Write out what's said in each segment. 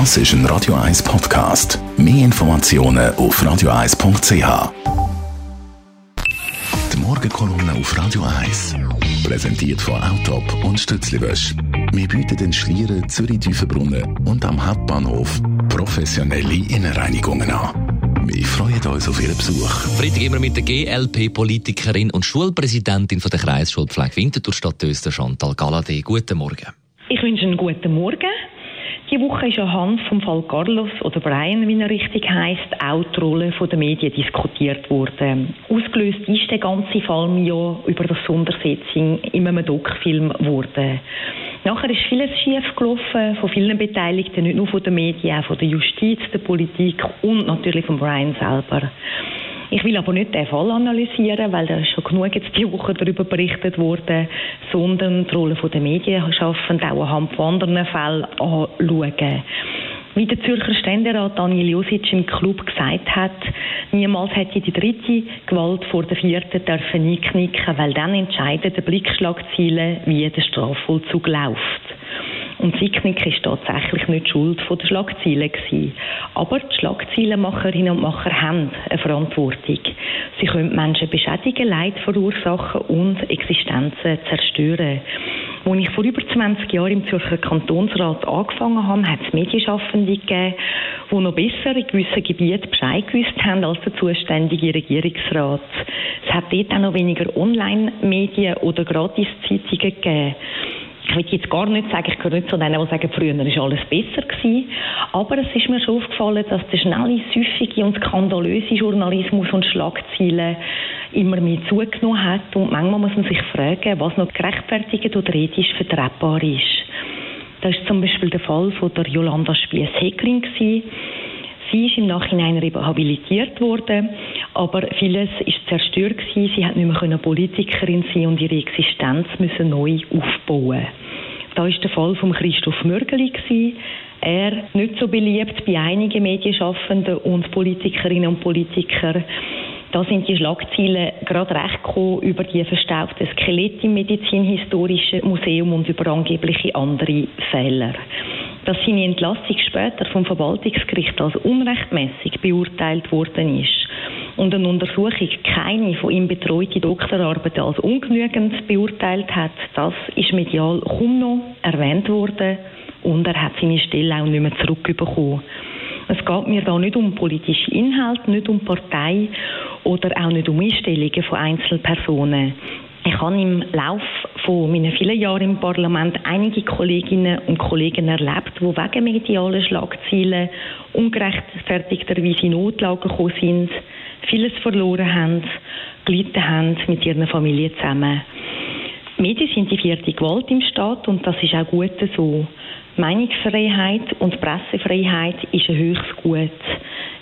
Das ist ein Radio 1 Podcast. Mehr Informationen auf radio1.ch. Die Morgenkolumne auf Radio 1. Präsentiert von Autop und Stützliwösch. Wir bieten den Schlieren, Zürich-Tüfenbrunnen und am Hauptbahnhof professionelle Innenreinigungen an. Wir freuen uns auf Ihren Besuch. Freitag immer mit der GLP-Politikerin und Schulpräsidentin von der Kreisschulpflege Winterthur Stadt Chantal Galadé. Guten Morgen. Ich wünsche einen guten Morgen. Die Woche ist anhand vom Fall Carlos oder Brian, wie er richtig heißt, auch die Rolle der Medien diskutiert worden. Ausgelöst ist der ganze Fall ja über das Sondersetzung in einem Doc-Film wurde. Nachher ist vieles schief gelaufen, von vielen Beteiligten, nicht nur von den Medien, auch von der Justiz, der Politik und natürlich von Brian selber. Ich will aber nicht den Fall analysieren, weil da schon genug jetzt die Woche darüber berichtet worden, sondern die Rolle der Medienschaffenden auch anhand von anderen Fällen anschauen. Wie der Zürcher Ständerat Daniel Josic im Club gesagt hat, niemals hätte die dritte Gewalt vor der vierten dürfen einknicken, weil dann entscheiden die Blickschlagziele, wie der Strafvollzug läuft. Und Sicknick ist tatsächlich nicht schuld der Schlagziele gewesen. Aber die Schlagzeilenmacherinnen und Macher haben eine Verantwortung. Sie können Menschen beschädigen, Leid verursachen und Existenzen zerstören. Als ich vor über 20 Jahren im Zürcher Kantonsrat angefangen habe, hat es Medienschaffende gegeben, die noch besser in gewissen Gebieten Bescheid gewusst haben als der zuständige Regierungsrat. Es hat dort auch noch weniger Online-Medien oder Gratiszeitungen gegeben ich will jetzt gar nicht sagen, ich gehöre nicht zu denen, die sagen, früher war alles besser gewesen. Aber es ist mir schon aufgefallen, dass der schnelle, süffige und skandalöse Journalismus und Schlagzeilen immer mehr zugenommen hat. Und manchmal muss man sich fragen, was noch gerechtfertigt oder ethisch vertretbar ist. Das ist zum Beispiel der Fall von der Jolanda Spies-Heckling. Sie ist im Nachhinein rehabilitiert worden, aber vieles ist zerstört gewesen. Sie hat nicht mehr Politikerin sein und ihre Existenz müssen neu aufbauen. Da ist der Fall von Christoph Mörgeli. Er nicht so beliebt bei einigen Medienschaffenden und Politikerinnen und Politikern. Da sind die Schlagzeilen gerade recht gekommen über die verstaubten Skelette im Medizinhistorischen Museum und über angebliche andere Fehler dass seine Entlassung später vom Verwaltungsgericht als unrechtmäßig beurteilt worden ist und eine Untersuchung keine von ihm betreute Doktorarbeit als ungenügend beurteilt hat, das ist medial kaum noch erwähnt worden und er hat seine Stelle auch nicht mehr zurückbekommen. Es geht mir da nicht um politische Inhalte, nicht um Partei oder auch nicht um Einstellungen von Einzelpersonen. Ich habe im Lauf von meinen vielen Jahren im Parlament einige Kolleginnen und Kollegen erlebt, die wegen medialer Schlagzeilen ungerechtfertigterweise in Notlagen gekommen sind, vieles verloren haben, gelitten haben mit ihren Familien zusammen. Die Medien sind die vierte Gewalt im Staat und das ist auch gut so. Meinungsfreiheit und Pressefreiheit ist ein höchstes Gut.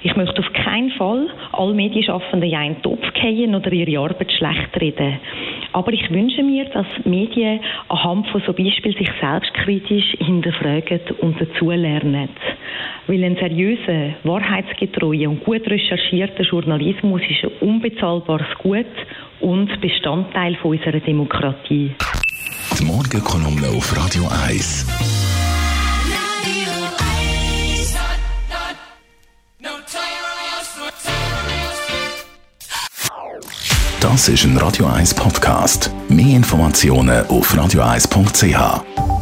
Ich möchte auf keinen Fall alle Medienschaffenden in einen Topf gehen oder ihre Arbeit schlecht reden. Aber ich wünsche mir, dass Medien anhand von so Beispielen sich selbstkritisch hinterfragen und dazulernen. Weil ein seriöser, wahrheitsgetreuer und gut recherchierter Journalismus ist ein unbezahlbares Gut und Bestandteil unserer Demokratie. Die Morgenkolumne auf Radio 1. Das ist ein Radio 1 Podcast. Mehr Informationen auf radio1.ch.